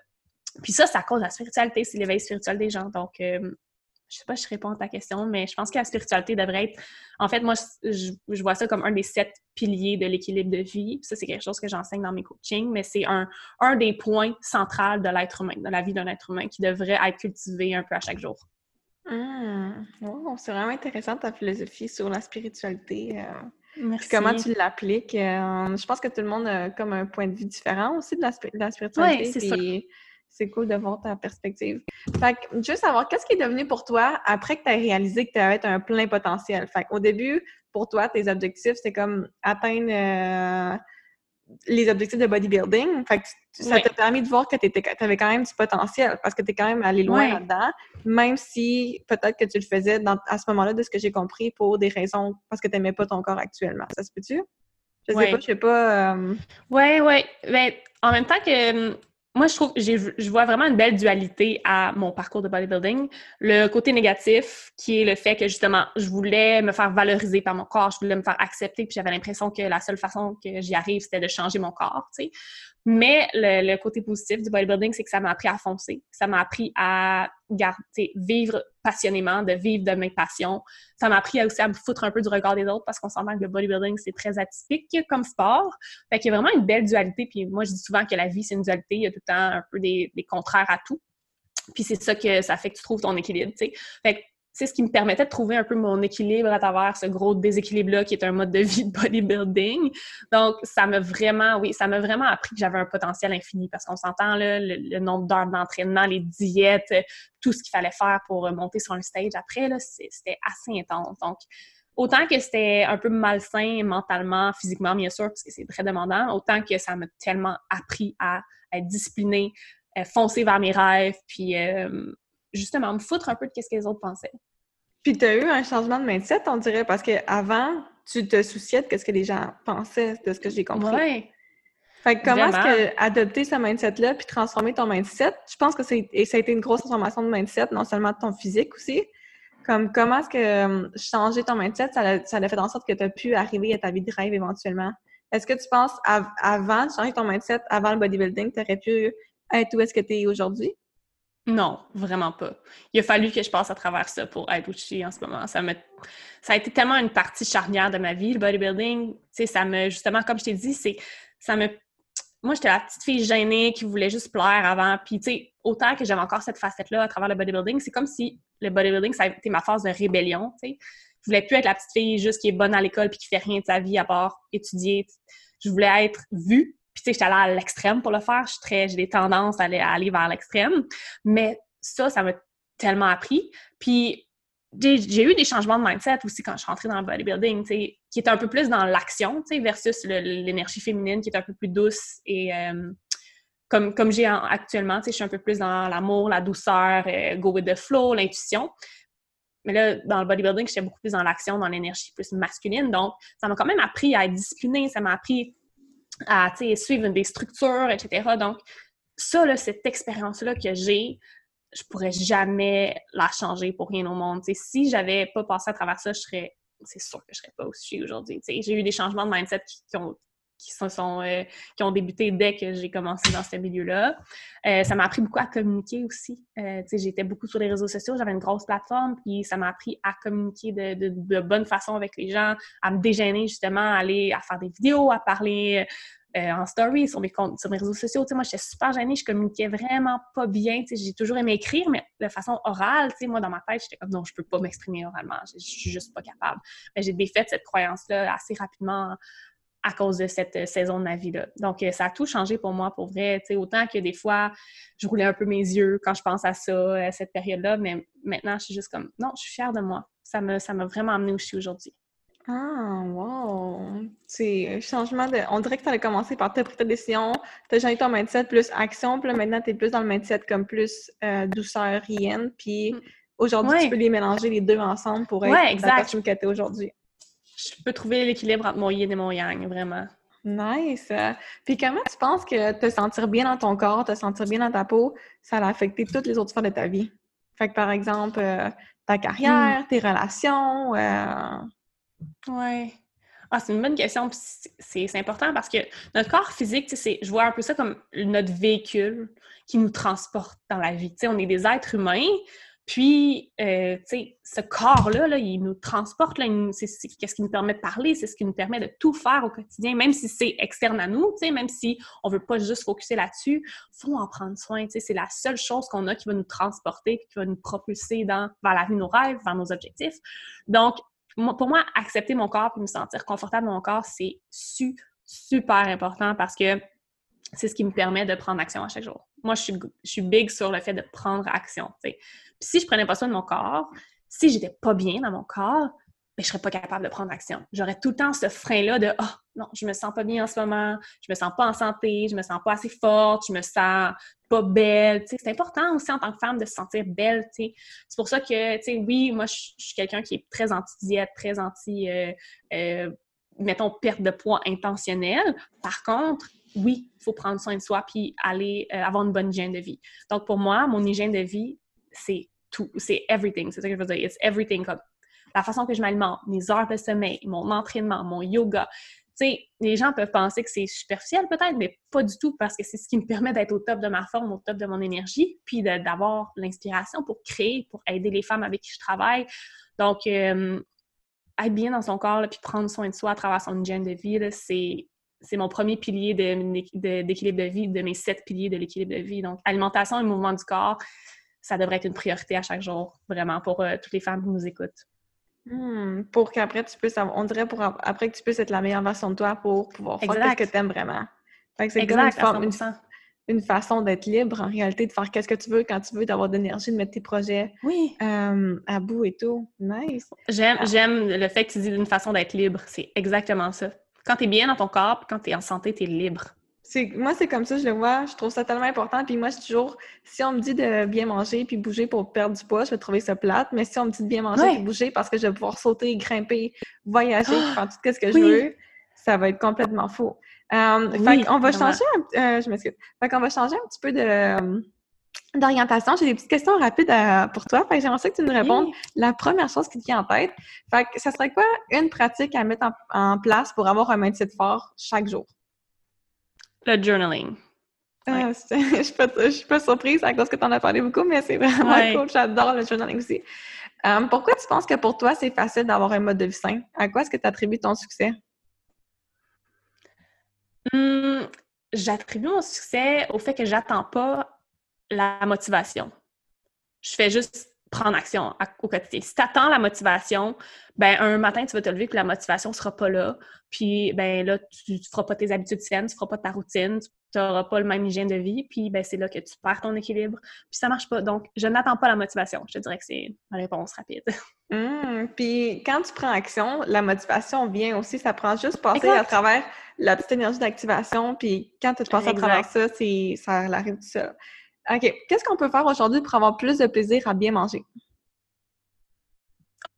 Puis ça, ça cause la spiritualité, c'est l'éveil spirituel des gens. Donc, euh, je sais pas si je réponds à ta question, mais je pense que la spiritualité devrait être. En fait, moi, je, vois ça comme un des sept piliers de l'équilibre de vie. ça, c'est quelque chose que j'enseigne dans mes coachings, mais c'est un, un des points centraux de l'être humain, de la vie d'un être humain, qui devrait être cultivé un peu à chaque jour. Mmh. c'est vraiment intéressant ta philosophie sur la spiritualité. Euh, Merci. comment tu l'appliques. Euh, je pense que tout le monde a comme un point de vue différent aussi de la, spiritualité. Oui, c'est c'est cool de voir ta perspective. Fait que, juste savoir, qu'est-ce qui est devenu pour toi après que tu as réalisé que tu avais un plein potentiel? Fait au début, pour toi, tes objectifs, c'est comme atteindre euh, les objectifs de bodybuilding. Fait que ça t'a permis de voir que tu avais quand même du potentiel parce que tu es quand même allé loin là-dedans, même si peut-être que tu le faisais à ce moment-là, de ce que j'ai compris, pour des raisons parce que tu n'aimais pas ton corps actuellement. Ça se peut-tu? Je sais pas, je sais pas. Euh, oui, oui. Mais en même temps que moi, je trouve, je vois vraiment une belle dualité à mon parcours de bodybuilding. Le côté négatif, qui est le fait que justement, je voulais me faire valoriser par mon corps, je voulais me faire accepter, puis j'avais l'impression que la seule façon que j'y arrive, c'était de changer mon corps, tu sais. Mais le, côté positif du bodybuilding, c'est que ça m'a appris à foncer. Ça m'a appris à garder, vivre passionnément, de vivre de mes passions. Ça m'a appris aussi à me foutre un peu du regard des autres parce qu'on s'entend que le bodybuilding, c'est très atypique comme sport. Fait qu'il y a vraiment une belle dualité. Puis moi, je dis souvent que la vie, c'est une dualité. Il y a tout le temps un peu des, des contraires à tout. Puis c'est ça que ça fait que tu trouves ton équilibre, tu sais. Fait que c'est ce qui me permettait de trouver un peu mon équilibre à travers ce gros déséquilibre-là qui est un mode de vie de bodybuilding. Donc, ça m'a vraiment, oui, ça m'a vraiment appris que j'avais un potentiel infini parce qu'on s'entend, là, le, nombre d'heures d'entraînement, les diètes, tout ce qu'il fallait faire pour monter sur un stage après, là, c'était assez intense. Donc, autant que c'était un peu malsain mentalement, physiquement, bien sûr, parce que c'est très demandant, autant que ça m'a tellement appris à être disciplinée, à foncer vers mes rêves, puis euh, justement, me foutre un peu de ce que les autres pensaient. Puis tu as eu un changement de mindset, on dirait, parce qu'avant, tu te souciais de ce que les gens pensaient, de ce que j'ai compris. Oui. Fait que comment est-ce que adopter ce mindset-là puis transformer ton mindset, je pense que c'est et ça a été une grosse transformation de mindset, non seulement de ton physique aussi. Comme comment est-ce que hum, changer ton mindset, ça a, ça a fait en sorte que tu as pu arriver à ta vie de rêve éventuellement? Est-ce que tu penses avant de changer ton mindset, avant le bodybuilding, tu aurais pu être où est-ce que tu es aujourd'hui? Non, vraiment pas. Il a fallu que je passe à travers ça pour être où en ce moment. Ça, a été tellement une partie charnière de ma vie, le bodybuilding. Ça me, justement, comme je t'ai dit, c'est, ça me, moi, j'étais la petite fille gênée qui voulait juste plaire avant. Puis, tu sais, autant que j'avais encore cette facette-là à travers le bodybuilding, c'est comme si le bodybuilding, ça a ma phase de rébellion, tu sais. Je voulais plus être la petite fille juste qui est bonne à l'école puis qui fait rien de sa vie à part étudier. Je voulais être vue tu sais, j'étais allée à l'extrême pour le faire. J'ai des tendances à aller, aller vers l'extrême. Mais ça, ça m'a tellement appris. Puis, j'ai eu des changements de mindset aussi quand je suis rentrée dans le bodybuilding, qui était un peu plus dans l'action, versus l'énergie féminine qui est un peu plus douce et euh, comme, comme j'ai actuellement, je suis un peu plus dans l'amour, la douceur, euh, go with the flow, l'intuition. Mais là, dans le bodybuilding, j'étais beaucoup plus dans l'action, dans l'énergie plus masculine. Donc, ça m'a quand même appris à être disciplinée, ça m'a appris à suivre des structures, etc. Donc, ça, là, cette expérience-là que j'ai, je pourrais jamais la changer pour rien au monde. Si si j'avais pas passé à travers ça, je serais, c'est sûr que je serais pas où je suis aujourd'hui. J'ai eu des changements de mindset qui ont qui, sont, euh, qui ont débuté dès que j'ai commencé dans ce milieu-là. Euh, ça m'a appris beaucoup à communiquer aussi. Euh, j'étais beaucoup sur les réseaux sociaux, j'avais une grosse plateforme, puis ça m'a appris à communiquer de, de, bonne façon avec les gens, à me dégêner justement, à aller à faire des vidéos, à parler en story sur mes, comptes, sur mes réseaux sociaux. moi, j'étais super gênée, je communiquais vraiment pas bien. J'ai toujours aimé écrire, mais de façon orale. Moi, dans ma tête, j'étais comme non, je peux pas m'exprimer oralement, je suis juste pas capable. Mais j'ai défait cette croyance-là assez rapidement à cause de cette euh, saison de ma vie-là. Donc, euh, ça a tout changé pour moi, pour vrai. autant que des fois, je roulais un peu mes yeux quand je pense à ça, à cette période-là, mais maintenant, je suis juste comme, non, je suis fière de moi. Ça m'a ça vraiment amené où je suis aujourd'hui. Ah, wow! C'est un changement de... On dirait que tu as commencé par ta pris ta décision, tu as changé ton mindset plus action, puis là, maintenant, tu es plus dans le mindset comme plus euh, douceur, rien, puis mm. aujourd'hui, tu peux les mélanger les deux ensemble pour être ouais, exact. la que tu aujourd'hui. Je peux trouver l'équilibre entre mon yin et mon yang, vraiment. Nice! Puis comment tu penses que te sentir bien dans ton corps, te sentir bien dans ta peau, ça a affecté toutes les autres sphères de ta vie? Fait que par exemple, euh, ta carrière, hmm. tes relations. Euh... Ouais. Ah, c'est une bonne question. C'est important parce que notre corps physique, je vois un peu ça comme notre véhicule qui nous transporte dans la vie. on est des êtres humains, puis, euh, tu sais, ce corps-là, là, il nous transporte, c'est ce qui nous permet de parler, c'est ce qui nous permet de tout faire au quotidien, même si c'est externe à nous, tu sais, même si on veut pas juste focuser là-dessus, faut en prendre soin, tu sais, c'est la seule chose qu'on a qui va nous transporter, qui va nous propulser dans, vers la vie de nos rêves, vers nos objectifs. Donc, pour moi, accepter mon corps et me sentir confortable dans mon corps, c'est super important parce que c'est ce qui me permet de prendre action à chaque jour. Moi, je suis, big sur le fait de prendre action. Puis si je prenais pas soin de mon corps, si j'étais pas bien dans mon corps, ben, je serais pas capable de prendre action. J'aurais tout le temps ce frein-là de oh non, je me sens pas bien en ce moment, je me sens pas en santé, je me sens pas assez forte, je me sens pas belle. C'est important aussi en tant que femme de se sentir belle. C'est pour ça que, oui, moi, je suis quelqu'un qui est très anti-diète, très anti, euh, euh, mettons, perte de poids intentionnelle. Par contre, oui, il faut prendre soin de soi puis aller euh, avoir une bonne hygiène de vie. Donc, pour moi, mon hygiène de vie, c'est tout, c'est everything. C'est ça que je veux dire. It's everything. Comme la façon que je m'alimente, mes heures de sommeil, mon entraînement, mon yoga. Tu sais, les gens peuvent penser que c'est superficiel peut-être, mais pas du tout parce que c'est ce qui me permet d'être au top de ma forme, au top de mon énergie, puis d'avoir l'inspiration pour créer, pour aider les femmes avec qui je travaille. Donc, euh, être bien dans son corps, puis prendre soin de soi à travers son hygiène de vie, c'est c'est mon premier pilier d'équilibre de, vie, de mes sept piliers de l'équilibre de vie. Donc, alimentation et mouvement du corps, ça devrait être une priorité à chaque jour, vraiment, pour euh, toutes les femmes qui nous écoutent. Hmm, pour qu'après tu puisses, on dirait pour après que tu puisses être la meilleure version de toi pour pouvoir faire ce que tu aimes vraiment. c'est une, une, façon d'être libre en réalité, de faire qu'est-ce que tu veux quand tu veux, d'avoir de l'énergie, de mettre tes projets oui. Euh, à bout et tout. Nice. J'aime, ah. j'aime le fait que tu dis une façon d'être libre. C'est exactement ça. Quand tu es bien dans ton corps, quand tu es en santé, tu es libre moi, c'est comme ça, je le vois. Je trouve ça tellement important. Puis moi, je toujours, si on me dit de bien manger puis bouger pour perdre du poids, je vais trouver ça plate. Mais si on me dit de bien manger et bouger parce que je vais pouvoir sauter, grimper, voyager, faire tout ce que je veux, ça va être complètement faux. Euh, on va changer, euh, je m'excuse. Fait qu'on va changer un petit peu de euh, d'orientation. J'ai des petites questions rapides pour toi. Fait que j'aimerais que tu nous répondes la première chose qui te vient en tête. Fait que ça serait quoi une pratique à mettre en, en place pour avoir un mindset fort chaque jour? Le journaling. Ah, je ne suis, pas surprise à cause que tu en as parlé beaucoup, mais c'est vraiment cool. J'adore le journaling aussi. Euh, pourquoi tu penses que pour toi, c'est facile d'avoir un mode de vie sain? À quoi est-ce que tu attribues ton succès? Hum, j'attribue mon succès au fait que j'attends pas la motivation. Je fais juste prendre action au quotidien. Si tu attends la motivation, ben un matin, tu vas te lever que la motivation sera pas là. Puis, ben là, tu ne feras pas tes habitudes saines, tu feras pas ta routine, tu n'auras pas le même hygiène de vie. Puis, ben c'est là que tu perds ton équilibre. Puis, ça marche pas. Donc, je n'attends pas la motivation. Je te dirais que c'est ma réponse rapide. Mmh. puis, quand tu prends action, la motivation vient aussi. Ça prend juste passer à travers la petite énergie d'activation. Puis, quand tu passes à travers ça, ça arrive tout seul. OK. Qu'est-ce qu'on peut faire aujourd'hui pour avoir plus de plaisir à bien manger?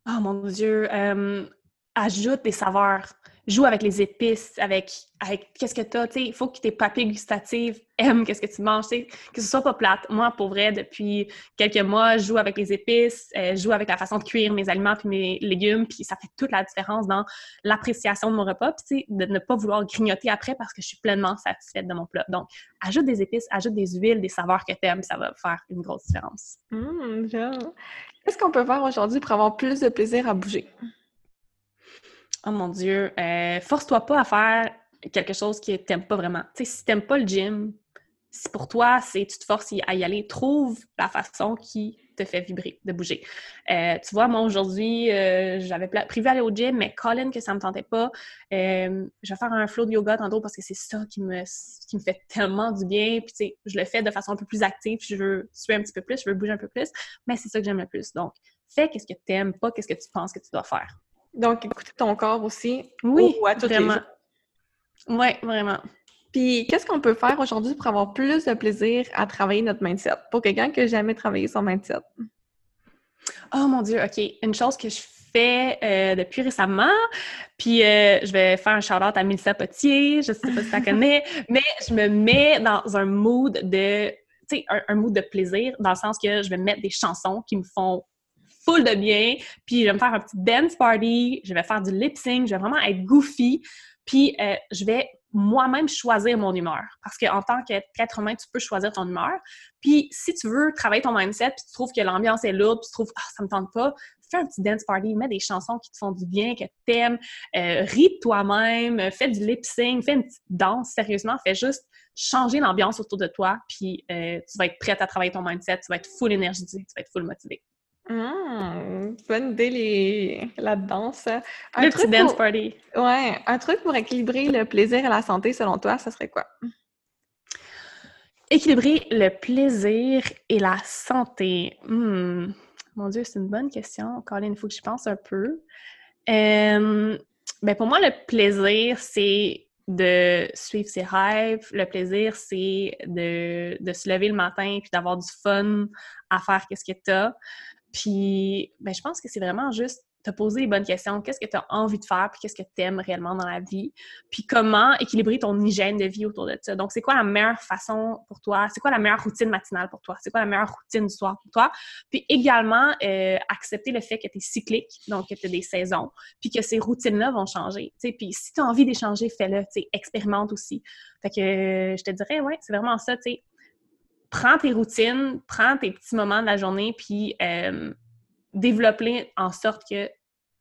Oh mon Dieu! Euh, ajoute des saveurs. Joue avec les épices, avec, avec qu'est-ce que tu as. Il faut que tes papilles gustatives aiment qu'est-ce que tu manges. Que ce soit pas plate. Moi, pour vrai, depuis quelques mois, je joue avec les épices, euh, je joue avec la façon de cuire mes aliments puis mes légumes. Puis ça fait toute la différence dans l'appréciation de mon repas. Puis de ne pas vouloir grignoter après parce que je suis pleinement satisfaite de mon plat. Donc, ajoute des épices, ajoute des huiles, des saveurs que tu aimes. Ça va faire une grosse différence. Mmh, Qu'est-ce qu'on peut faire aujourd'hui pour avoir plus de plaisir à bouger? Oh mon Dieu, euh, force-toi pas à faire quelque chose que t'aimes pas vraiment. Tu sais, si t'aimes pas le gym, si pour toi, c'est tu te forces à y aller, trouve la façon qui te fait vibrer, de bouger. Euh, tu vois, moi, aujourd'hui, euh, j'avais prévu aller au gym, mais Colin, que ça me tentait pas. je vais faire un flow de yoga tantôt parce que c'est ça qui me, fait tellement du bien. Puis, tu sais, je le fais de façon un peu plus active. Je veux suer un petit peu plus, je veux bouger un peu plus. Mais c'est ça que j'aime le plus. Donc, fais qu'est-ce que tu aimes, pas qu'est-ce que tu penses que tu dois faire. Donc, écouter ton corps aussi. Oui, vraiment. Oui, vraiment. Puis, qu'est-ce qu'on peut faire aujourd'hui pour avoir plus de plaisir à travailler notre mindset? Pour quelqu'un qui n'a jamais travaillé son mindset. Oh mon Dieu, OK. Une chose que je fais euh, depuis récemment. Puis euh, je vais faire un shout-out à Mélissa Potier, je sais pas si tu la connais, mais je me mets dans un mood de, tu sais, un, mood de plaisir, dans le sens que je vais mettre des chansons qui me font full de bien, puis je vais me faire un petit dance party, je vais faire du lip sync, je vais vraiment être goofy, puis euh, je vais moi-même choisir mon humeur. Parce qu'en tant qu'être humain, tu peux choisir ton humeur. Puis si tu veux travailler ton mindset, puis tu trouves que l'ambiance est lourde, puis tu trouves ah, ça me tente pas, fais un petit dance party, mets des chansons qui te font du bien, que t'aimes, euh, ris de toi-même, fais du lip sync, fais une petite danse, sérieusement, fais juste changer l'ambiance autour de toi, puis euh, tu vas être prête à travailler ton mindset, tu vas être full énergisé, tu vas être full motivé. Mmh, bonne idée les... la danse. Un le petit dance party. Ouais, un truc pour équilibrer le plaisir et la santé, selon toi, ça serait quoi? Équilibrer le plaisir et la santé. Mmh. Mon Dieu, c'est une bonne question. Colin, il faut que je pense un peu. ben pour moi, le plaisir, c'est de suivre ses rêves. Le plaisir, c'est de, de, se lever le matin puis d'avoir du fun à faire qu'est-ce que tu as. Puis, ben, je pense que c'est vraiment juste te poser les bonnes questions. Qu'est-ce que tu as envie de faire, puis qu'est-ce que tu aimes réellement dans la vie, puis comment équilibrer ton hygiène de vie autour de ça? Donc, c'est quoi la meilleure façon pour toi? C'est quoi la meilleure routine matinale pour toi? C'est quoi la meilleure routine du soir pour toi? Puis également, euh, accepter le fait que tu es cyclique, donc que tu as des saisons, puis que ces routines-là vont changer. Puis si tu as envie d'échanger, fais-le, expérimente aussi. Fait que je te dirais, ouais, c'est vraiment ça, sais prends tes routines, prends tes petits moments de la journée, puis euh, développe-les en sorte que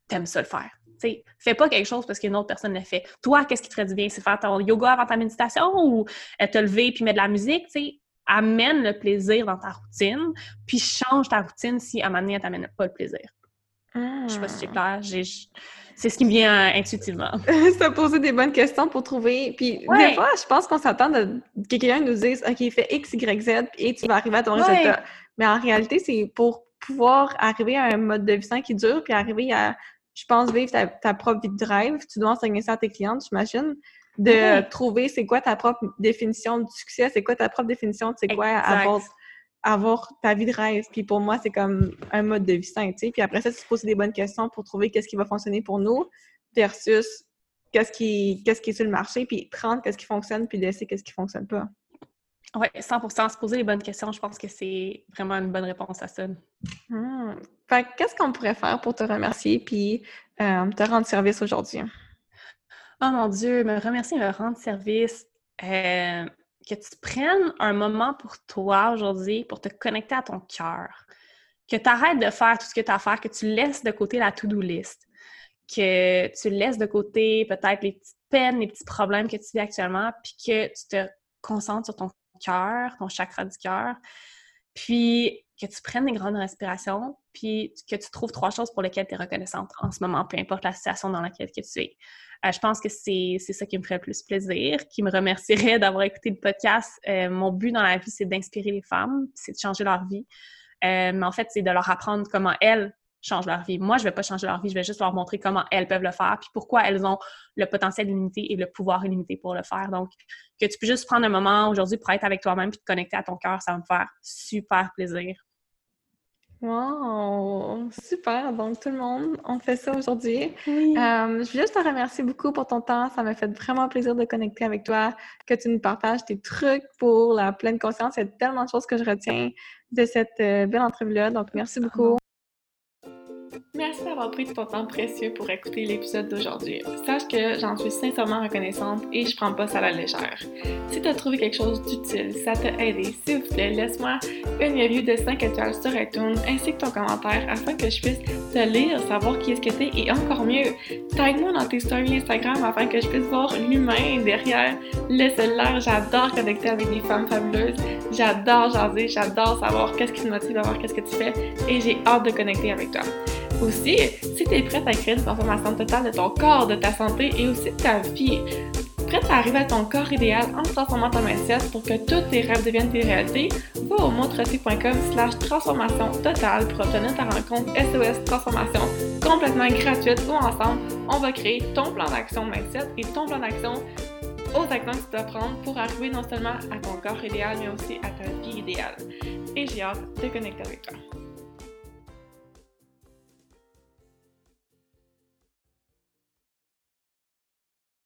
tu aimes ça le faire. T'sais, fais pas quelque chose parce qu'une autre personne le fait. Toi, qu'est-ce qui te ferait du bien? C'est faire ton yoga avant ta méditation ou euh, te lever puis mettre de la musique? T'sais? Amène le plaisir dans ta routine, puis change ta routine si à un moment donné, elle t'amène pas le plaisir. Je sais pas si c'est clair. C'est ce qui me vient euh, intuitivement. Se poser des bonnes questions pour trouver. Puis des fois, je pense qu'on s'attend à que quelqu'un nous dise OK, fais X, Y, Z, et tu vas arriver à ton résultat. Mais en réalité, c'est pour pouvoir arriver à un mode de vie sain qui dure, puis arriver à, je pense, vivre ta, propre vie de rêve. Tu dois enseigner ça à tes clientes, j'imagine. De trouver c'est quoi ta propre définition du succès, c'est quoi ta propre définition de c'est quoi avoir avoir ta vie de rêve. Puis pour moi, c'est comme un mode de vie sain, tu sais. Puis après ça, tu te poses des bonnes questions pour trouver qu'est-ce qui va fonctionner pour nous versus qu'est-ce qui, qu'est-ce qui est sur le marché, puis prendre qu'est-ce qui fonctionne, puis laisser qu'est-ce qui fonctionne pas. Oui, 100% Se poser les bonnes questions, je pense que c'est vraiment une bonne réponse à ça. Mmh. Fait qu'est-ce qu'on pourrait faire pour te remercier puis euh, te rendre service aujourd'hui? Oh mon Dieu, me remercier, me rendre service. Euh, que tu prennes un moment pour toi aujourd'hui pour te connecter à ton cœur. Que tu arrêtes de faire tout ce que tu as à faire, que tu laisses de côté la to-do list. Que tu laisses de côté peut-être les petites peines, les petits problèmes que tu vis actuellement, puis que tu te concentres sur ton cœur, ton chakra du cœur. Puis que tu prennes des grandes respirations, puis que tu trouves trois choses pour lesquelles tu es reconnaissante en ce moment, peu importe la situation dans laquelle tu es. Euh, je pense que c'est ça qui me ferait le plus plaisir, qui me remercierait d'avoir écouté le podcast. Euh, mon but dans la vie, c'est d'inspirer les femmes, c'est de changer leur vie. Euh, mais en fait, c'est de leur apprendre comment elles changent leur vie. Moi, je ne vais pas changer leur vie, je vais juste leur montrer comment elles peuvent le faire, puis pourquoi elles ont le potentiel illimité et le pouvoir illimité pour le faire. Donc, que tu peux juste prendre un moment aujourd'hui pour être avec toi-même puis te connecter à ton cœur, ça va me faire super plaisir. Wow! Super! Donc, tout le monde, on fait ça aujourd'hui. Euh, je veux juste te remercier beaucoup pour ton temps. Ça m'a fait vraiment plaisir de connecter avec toi, que tu nous partages tes trucs pour la pleine conscience. Il y a tellement de choses que je retiens de cette euh, belle entrevue-là. Donc, merci beaucoup. Merci d'avoir pris ton temps précieux pour écouter l'épisode d'aujourd'hui. Sache que j'en suis sincèrement reconnaissante et je prends pas ça à la légère. Si tu as trouvé quelque chose d'utile, ça t'a aidé, s'il vous plaît, laisse-moi une review de 5 étoiles sur iTunes ainsi que ton commentaire afin que je puisse te lire, savoir qui est-ce que t'es et encore mieux, tag-moi dans tes stories Instagram afin que je puisse voir l'humain derrière le cellulaire. J'adore connecter avec des femmes fabuleuses. J'adore jaser, j'adore savoir qu'est-ce qui te motive à voir qu'est-ce que tu fais et j'ai hâte de connecter avec toi. Aussi, si tu es prête à créer une transformation totale de ton corps, de ta santé et aussi de ta vie, prête à arriver à ton corps idéal en transformant ton mindset pour que tous tes rêves deviennent des réalités, va au montrecy.com slash transformation totale pour obtenir ta rencontre SOS Transformation complètement gratuite où ensemble, on va créer ton plan d'action mindset et ton plan d'action aux actions que tu dois prendre pour arriver non seulement à ton corps idéal, mais aussi à ta vie idéale. Et j'ai hâte de connecter avec toi.